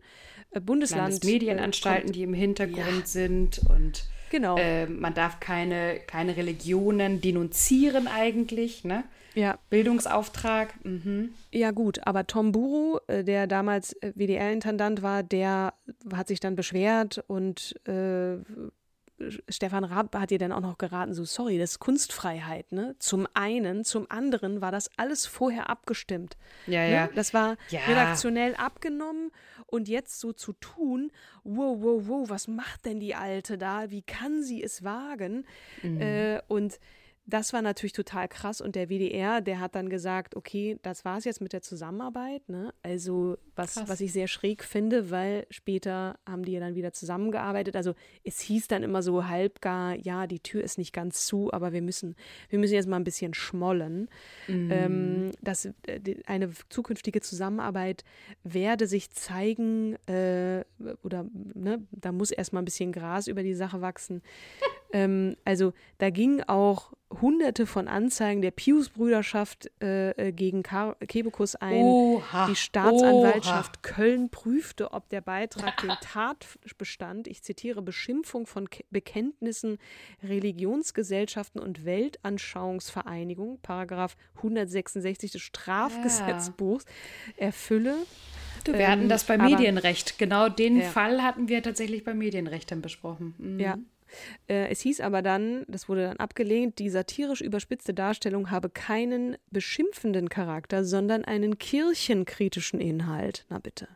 äh, Bundesland. Medienanstalten, die im Hintergrund ja. sind und genau. Äh, man darf keine, keine Religionen denunzieren eigentlich, ne? Ja. Bildungsauftrag. Mhm. Ja, gut, aber Tom Buru, äh, der damals äh, WDR-Intendant war, der hat sich dann beschwert und äh, Stefan Raab hat dir dann auch noch geraten, so sorry, das ist Kunstfreiheit, ne? Zum einen, zum anderen war das alles vorher abgestimmt. Ja, ne? ja. Das war ja. redaktionell abgenommen und jetzt so zu tun, wow, wow, wow, was macht denn die Alte da? Wie kann sie es wagen? Mhm. Äh, und das war natürlich total krass und der WDR, der hat dann gesagt, okay, das war es jetzt mit der Zusammenarbeit. Ne? Also was, was ich sehr schräg finde, weil später haben die ja dann wieder zusammengearbeitet. Also es hieß dann immer so halbgar, ja, die Tür ist nicht ganz zu, aber wir müssen, wir müssen jetzt mal ein bisschen schmollen. Mhm. Ähm, dass äh, eine zukünftige Zusammenarbeit werde sich zeigen, äh, oder ne, da muss erstmal ein bisschen Gras über die Sache wachsen. Ähm, also da ging auch hunderte von Anzeigen der Pius-Brüderschaft äh, äh gegen Kar Kebekus ein. Oha, Die Staatsanwaltschaft oha. Köln prüfte, ob der Beitrag den Tatbestand, ich zitiere, Beschimpfung von Ke Bekenntnissen, Religionsgesellschaften und Weltanschauungsvereinigung, Paragraph 166 des Strafgesetzbuchs, ja. erfülle. Wir ähm, hatten das bei Medienrecht. Genau den ja. Fall hatten wir tatsächlich bei Medienrecht dann besprochen. Mhm. Ja, äh, es hieß aber dann, das wurde dann abgelehnt, die satirisch überspitzte Darstellung habe keinen beschimpfenden Charakter, sondern einen kirchenkritischen Inhalt. Na bitte.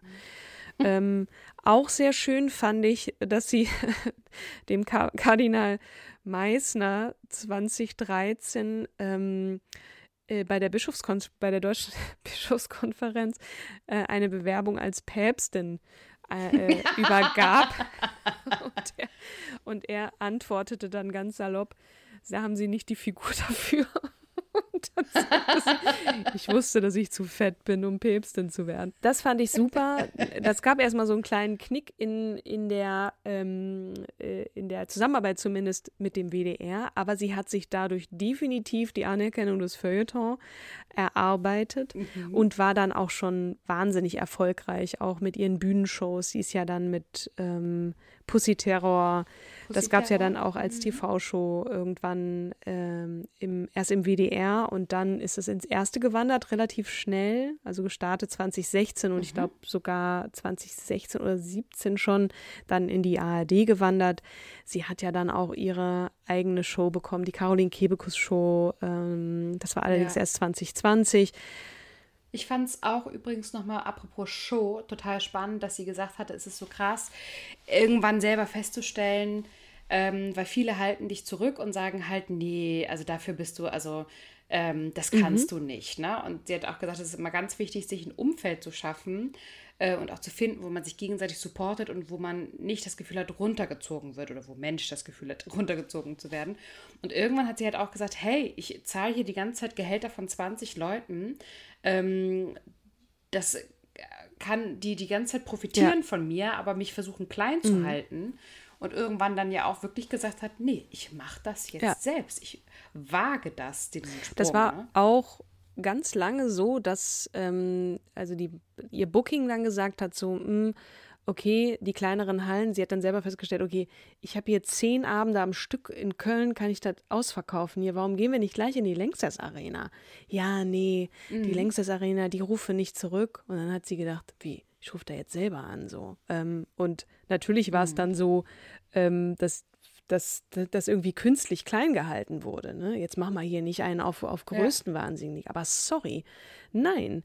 Mhm. Ähm, auch sehr schön fand ich, dass sie dem Ka Kardinal Meissner 2013 ähm, äh, bei der Bischofskon bei der Deutschen Bischofskonferenz äh, eine Bewerbung als Päpstin äh, äh übergab. und, er, und er antwortete dann ganz salopp, da haben Sie nicht die Figur dafür. ich wusste, dass ich zu fett bin, um Päpstin zu werden. Das fand ich super. Das gab erstmal so einen kleinen Knick in, in, der, ähm, äh, in der Zusammenarbeit zumindest mit dem WDR, aber sie hat sich dadurch definitiv die Anerkennung des Feuilleton erarbeitet mhm. und war dann auch schon wahnsinnig erfolgreich, auch mit ihren Bühnenshows. Sie ist ja dann mit ähm, Pussy Terror. das gab es ja dann auch als mhm. TV-Show irgendwann ähm, im, erst im WDR und dann ist es ins erste gewandert, relativ schnell, also gestartet 2016 und mhm. ich glaube sogar 2016 oder 17 schon dann in die ARD gewandert. Sie hat ja dann auch ihre eigene Show bekommen, die Caroline Kebekus Show. Ähm, das war allerdings ja. erst 2020. Ich fand es auch übrigens nochmal, apropos Show, total spannend, dass sie gesagt hatte, es ist so krass, irgendwann selber festzustellen, ähm, weil viele halten dich zurück und sagen halt, nee, also dafür bist du, also ähm, das kannst mhm. du nicht. Ne? Und sie hat auch gesagt, es ist immer ganz wichtig, sich ein Umfeld zu schaffen, äh, und auch zu finden, wo man sich gegenseitig supportet und wo man nicht das Gefühl hat, runtergezogen wird oder wo Mensch das Gefühl hat, runtergezogen zu werden. Und irgendwann hat sie halt auch gesagt, hey, ich zahle hier die ganze Zeit Gehälter von 20 Leuten. Ähm, das kann die die ganze Zeit profitieren ja. von mir, aber mich versuchen klein zu mhm. halten und irgendwann dann ja auch wirklich gesagt hat, nee, ich mache das jetzt ja. selbst. Ich wage das, den Sprung. Das war ne? auch ganz lange so, dass ähm, also die, ihr Booking dann gesagt hat, so, mh, hm, okay, die kleineren Hallen, sie hat dann selber festgestellt, okay, ich habe hier zehn Abende am Stück in Köln, kann ich das ausverkaufen hier, warum gehen wir nicht gleich in die Längstes Arena? Ja, nee, mhm. die Längstes Arena, die rufe nicht zurück. Und dann hat sie gedacht, wie, ich rufe da jetzt selber an, so. Ähm, und natürlich war es mhm. dann so, ähm, dass dass das irgendwie künstlich klein gehalten wurde. Ne? Jetzt machen wir hier nicht einen auf, auf größten ja. Wahnsinnig. Aber sorry, nein.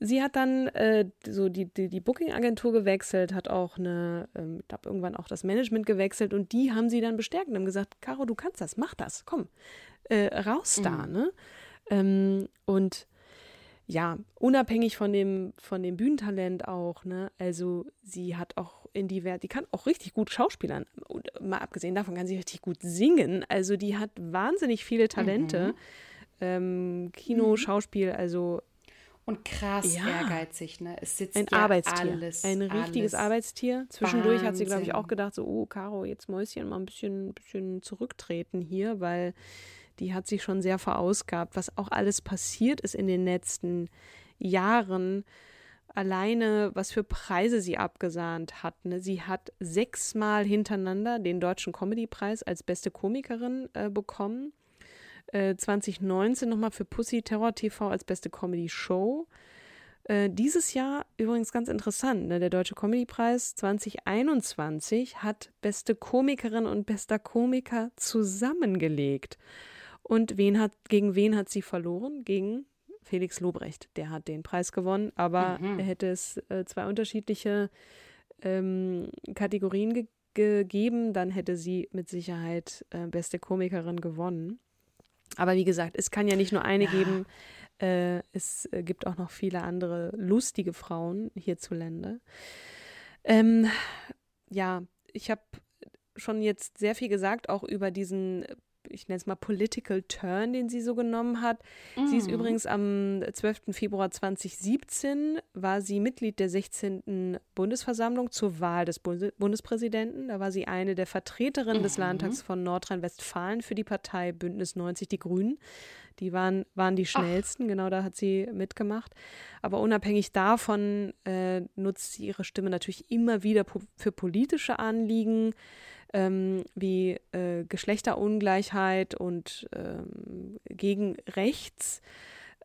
Sie hat dann äh, so die, die, die Booking-Agentur gewechselt, hat auch eine, ähm, ich glaube, irgendwann auch das Management gewechselt und die haben sie dann bestärkt und haben gesagt, Caro, du kannst das, mach das, komm, äh, raus mhm. da. Ne? Ähm, und ja, unabhängig von dem, von dem Bühnentalent auch, ne? Also sie hat auch in die Wert, die kann auch richtig gut Schauspielern. Und mal abgesehen davon kann sie richtig gut singen. Also die hat wahnsinnig viele Talente. Mhm. Ähm, Kino, mhm. Schauspiel, also und krass ja. ehrgeizig, ne? Es sitzt ein ja Arbeitstier, alles, ein richtiges alles. Arbeitstier. Zwischendurch Wahnsinn. hat sie, glaube ich, auch gedacht, so, oh, Caro, jetzt Mäuschen mal ein bisschen, bisschen zurücktreten hier, weil die hat sich schon sehr verausgabt, was auch alles passiert ist in den letzten Jahren. Alleine, was für Preise sie abgesahnt hat. Ne? Sie hat sechsmal hintereinander den Deutschen Comedypreis als beste Komikerin äh, bekommen. Äh, 2019 nochmal für Pussy Terror TV als beste Comedy Show. Äh, dieses Jahr übrigens ganz interessant, ne? der Deutsche Comedypreis 2021 hat beste Komikerin und bester Komiker zusammengelegt. Und wen hat, gegen wen hat sie verloren? Gegen Felix Lobrecht. Der hat den Preis gewonnen, aber mhm. hätte es äh, zwei unterschiedliche ähm, Kategorien ge gegeben, dann hätte sie mit Sicherheit äh, beste Komikerin gewonnen. Aber wie gesagt, es kann ja nicht nur eine ja. geben. Äh, es äh, gibt auch noch viele andere lustige Frauen hierzulande. Ähm, ja, ich habe schon jetzt sehr viel gesagt, auch über diesen ich nenne es mal Political Turn, den sie so genommen hat. Mhm. Sie ist mhm. übrigens am 12. Februar 2017, war sie Mitglied der 16. Bundesversammlung zur Wahl des Bundespräsidenten. Da war sie eine der Vertreterinnen mhm. des Landtags von Nordrhein-Westfalen für die Partei Bündnis 90 Die Grünen. Die waren, waren die schnellsten, Ach. genau da hat sie mitgemacht. Aber unabhängig davon äh, nutzt sie ihre Stimme natürlich immer wieder po für politische Anliegen ähm, wie äh, Geschlechterungleichheit und ähm, gegen rechts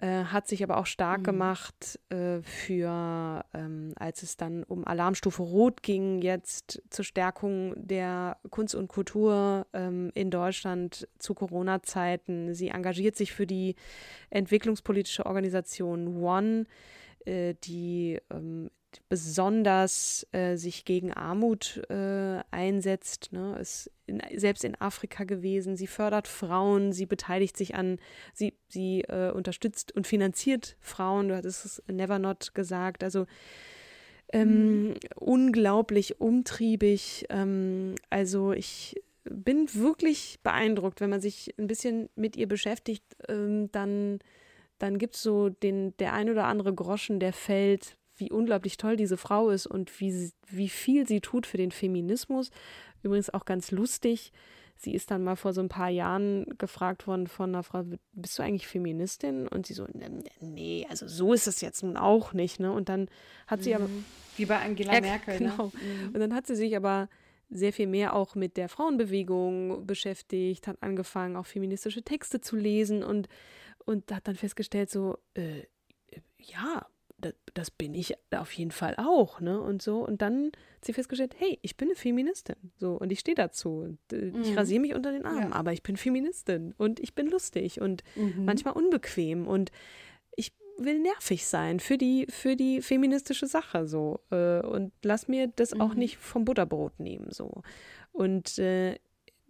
äh, hat sich aber auch stark mhm. gemacht äh, für, ähm, als es dann um Alarmstufe Rot ging, jetzt zur Stärkung der Kunst und Kultur ähm, in Deutschland zu Corona-Zeiten. Sie engagiert sich für die entwicklungspolitische Organisation One, äh, die ähm, besonders äh, sich gegen Armut äh, einsetzt, ne, ist in, selbst in Afrika gewesen. Sie fördert Frauen, sie beteiligt sich an, sie, sie äh, unterstützt und finanziert Frauen. Du hattest es Never Not gesagt. Also ähm, mhm. unglaublich umtriebig. Ähm, also ich bin wirklich beeindruckt, wenn man sich ein bisschen mit ihr beschäftigt, ähm, dann dann gibt es so den, der ein oder andere Groschen, der fällt, wie unglaublich toll diese Frau ist und wie, wie viel sie tut für den Feminismus. Übrigens auch ganz lustig. Sie ist dann mal vor so ein paar Jahren gefragt worden von einer Frau, bist du eigentlich Feministin? Und sie so, ne, ne, nee, also so ist es jetzt nun auch nicht. Ne? Und dann hat sie mhm. aber. Wie bei Angela äh, Merkel. Genau. Ne? Mhm. Und dann hat sie sich aber sehr viel mehr auch mit der Frauenbewegung beschäftigt, hat angefangen, auch feministische Texte zu lesen und, und hat dann festgestellt, so, äh, ja, das, das, bin ich auf jeden Fall auch, ne? Und so. Und dann hat sie festgestellt, hey, ich bin eine Feministin. So, und ich stehe dazu. Ich mhm. rasiere mich unter den Armen, ja. aber ich bin Feministin und ich bin lustig und mhm. manchmal unbequem. Und ich will nervig sein für die, für die feministische Sache so. Äh, und lass mir das mhm. auch nicht vom Butterbrot nehmen. so. Und äh,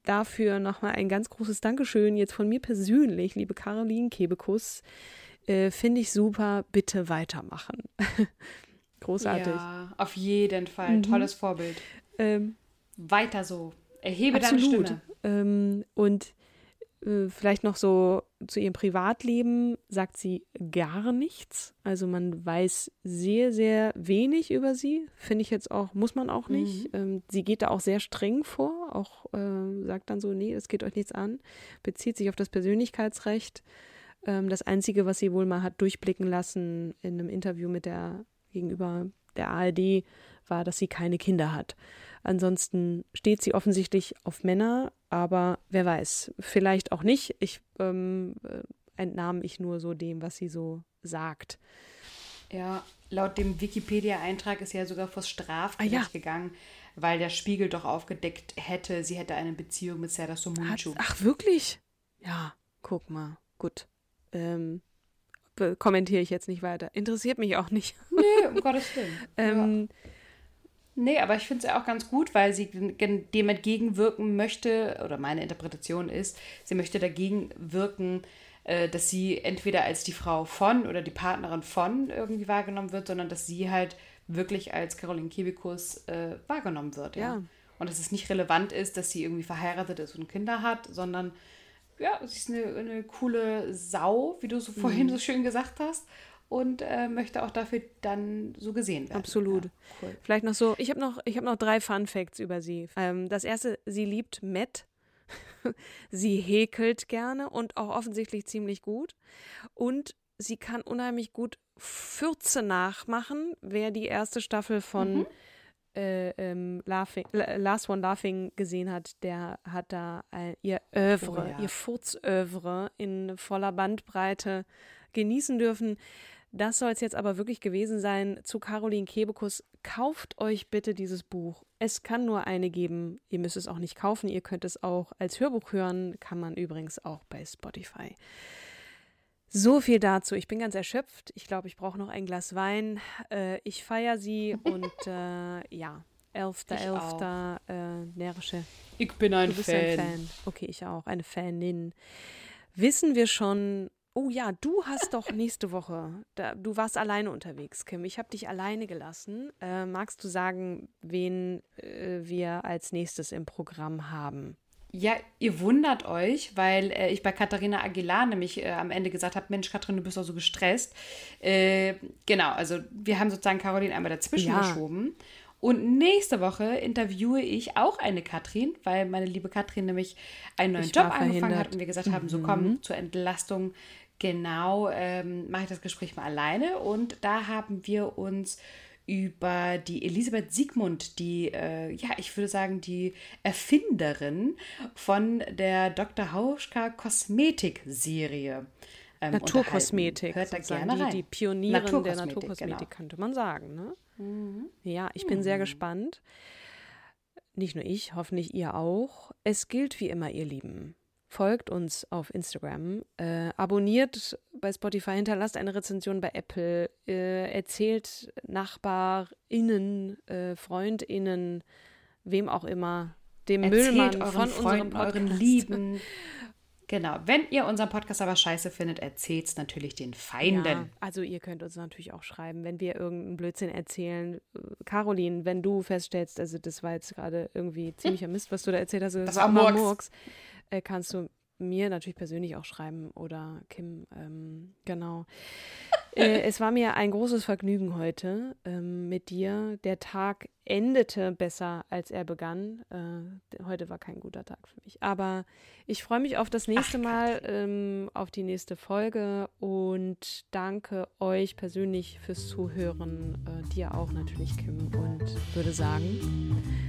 dafür nochmal ein ganz großes Dankeschön jetzt von mir persönlich, liebe Caroline Kebekus. Äh, Finde ich super, bitte weitermachen. Großartig. Ja, auf jeden Fall. Mhm. Tolles Vorbild. Ähm, Weiter so. Erhebe absolut. deine Stimme. Ähm, und äh, vielleicht noch so zu ihrem Privatleben sagt sie gar nichts. Also man weiß sehr, sehr wenig über sie. Finde ich jetzt auch, muss man auch nicht. Mhm. Ähm, sie geht da auch sehr streng vor, auch äh, sagt dann so, nee, es geht euch nichts an, bezieht sich auf das Persönlichkeitsrecht. Ähm, das Einzige, was sie wohl mal hat durchblicken lassen in einem Interview mit der gegenüber der ARD, war, dass sie keine Kinder hat. Ansonsten steht sie offensichtlich auf Männer, aber wer weiß, vielleicht auch nicht. Ich ähm, äh, entnahm ich nur so dem, was sie so sagt. Ja, laut dem Wikipedia-Eintrag ist ja sogar vor Strafgericht ah, ja. gegangen, weil der Spiegel doch aufgedeckt hätte, sie hätte eine Beziehung mit Serdar Somuncu. Ach, wirklich? Ja, guck mal. Gut ähm, kommentiere ich jetzt nicht weiter. Interessiert mich auch nicht. Nee, um Gottes Willen. ähm, ja. Nee, aber ich finde es ja auch ganz gut, weil sie dem entgegenwirken möchte, oder meine Interpretation ist, sie möchte dagegen wirken, äh, dass sie entweder als die Frau von oder die Partnerin von irgendwie wahrgenommen wird, sondern dass sie halt wirklich als Caroline Kebikus äh, wahrgenommen wird. Ja? ja. Und dass es nicht relevant ist, dass sie irgendwie verheiratet ist und Kinder hat, sondern ja, sie ist eine, eine coole Sau, wie du so vorhin mhm. so schön gesagt hast. Und äh, möchte auch dafür dann so gesehen werden. Absolut. Ja, cool. Vielleicht noch so, ich habe noch, hab noch drei Fun Facts über sie. Ähm, das erste, sie liebt Matt. sie häkelt gerne und auch offensichtlich ziemlich gut. Und sie kann unheimlich gut Fürze nachmachen. Wer die erste Staffel von mhm äh, ähm, Laughing, Last One Laughing gesehen hat, der hat da äh, ihr Övre, oh, ja. ihr Furzövre in voller Bandbreite genießen dürfen. Das soll es jetzt aber wirklich gewesen sein zu Caroline Kebekus. Kauft euch bitte dieses Buch. Es kann nur eine geben. Ihr müsst es auch nicht kaufen. Ihr könnt es auch als Hörbuch hören. Kann man übrigens auch bei Spotify. So viel dazu. Ich bin ganz erschöpft. Ich glaube, ich brauche noch ein Glas Wein. Äh, ich feiere sie und äh, ja, Elfter, ich Elfter, äh, närrische. Ich bin ein, Fan. ein Fan. Okay, ich auch, eine Fanin. Wissen wir schon, oh ja, du hast doch nächste Woche, da, du warst alleine unterwegs, Kim. Ich habe dich alleine gelassen. Äh, magst du sagen, wen äh, wir als nächstes im Programm haben? Ja, ihr wundert euch, weil äh, ich bei Katharina Aguilar nämlich äh, am Ende gesagt habe, Mensch, Katrin, du bist auch so gestresst. Äh, genau, also wir haben sozusagen Caroline einmal dazwischen ja. geschoben. Und nächste Woche interviewe ich auch eine Katrin, weil meine liebe Katrin nämlich einen neuen ich Job angefangen hat und wir gesagt haben, mhm. so komm, zur Entlastung, genau, ähm, mache ich das Gespräch mal alleine. Und da haben wir uns über die Elisabeth Siegmund, die, äh, ja, ich würde sagen, die Erfinderin von der Dr. Hauschka Kosmetik-Serie. Ähm, Naturkosmetik, Hört da gerne die, rein. die Pionierin Naturkosmetik, der Naturkosmetik, genau. könnte man sagen. Ne? Mhm. Ja, ich bin mhm. sehr gespannt. Nicht nur ich, hoffentlich ihr auch. Es gilt wie immer, ihr Lieben folgt uns auf Instagram, äh, abonniert bei Spotify, hinterlasst eine Rezension bei Apple, äh, erzählt NachbarInnen, äh, FreundInnen, wem auch immer, dem erzählt Müllmann euren von Freunden, euren Lieben. Genau, wenn ihr unseren Podcast aber scheiße findet, erzählt es natürlich den Feinden. Ja, also ihr könnt uns natürlich auch schreiben, wenn wir irgendeinen Blödsinn erzählen. Caroline, wenn du feststellst, also das war jetzt gerade irgendwie ziemlicher Mist, was du da erzählt hast, das, das war Murks. Murks äh, kannst du mir natürlich persönlich auch schreiben oder Kim, ähm, genau. äh, es war mir ein großes Vergnügen heute ähm, mit dir. Der Tag endete besser, als er begann. Äh, heute war kein guter Tag für mich. Aber ich freue mich auf das nächste Ach, Mal, ähm, auf die nächste Folge und danke euch persönlich fürs Zuhören. Äh, dir auch natürlich, Kim. Und würde sagen,